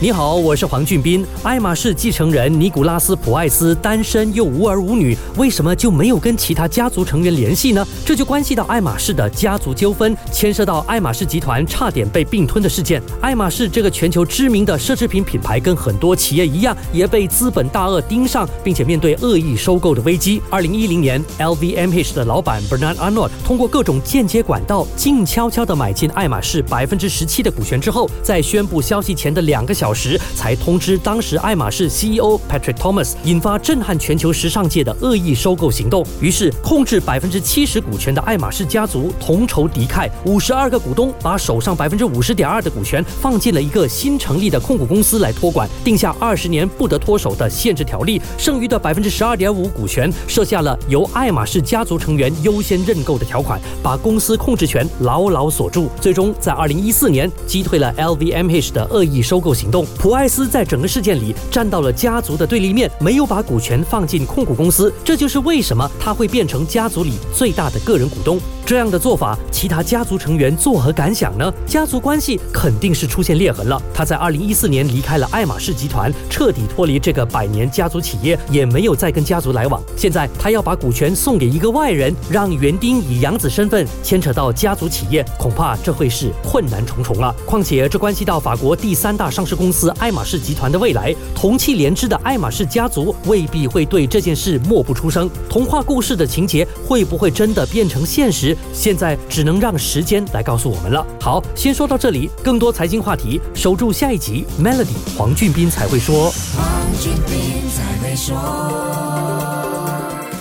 你好，我是黄俊斌。爱马仕继承人尼古拉斯·普艾斯单身又无儿无女，为什么就没有跟其他家族成员联系呢？这就关系到爱马仕的家族纠纷，牵涉到爱马仕集团差点被并吞的事件。爱马仕这个全球知名的奢侈品品牌，跟很多企业一样，也被资本大鳄盯上，并且面对恶意收购的危机。二零一零年，LVMH 的老板 Bernard Arnault 通过各种间接管道，静悄悄地买进爱马仕百分之十七的股权之后，在宣布消息前的两个小。小时才通知当时爱马仕 CEO Patrick Thomas，引发震撼全球时尚界的恶意收购行动。于是，控制百分之七十股权的爱马仕家族同仇敌忾，五十二个股东把手上百分之五十点二的股权放进了一个新成立的控股公司来托管，定下二十年不得脱手的限制条例。剩余的百分之十二点五股权设下了由爱马仕家族成员优先认购的条款，把公司控制权牢牢锁住。最终，在二零一四年击退了 LVMH 的恶意收购行动。普艾斯在整个事件里站到了家族的对立面，没有把股权放进控股公司，这就是为什么他会变成家族里最大的个人股东。这样的做法，其他家族成员作何感想呢？家族关系肯定是出现裂痕了。他在二零一四年离开了爱马仕集团，彻底脱离这个百年家族企业，也没有再跟家族来往。现在他要把股权送给一个外人，让园丁以养子身份牵扯到家族企业，恐怕这会是困难重重了。况且这关系到法国第三大上市公公司爱马仕集团的未来，同气连枝的爱马仕家族未必会对这件事默不出声。童话故事的情节会不会真的变成现实？现在只能让时间来告诉我们了。好，先说到这里，更多财经话题，守住下一集。Melody 黄俊斌才会说。黄俊斌才会说。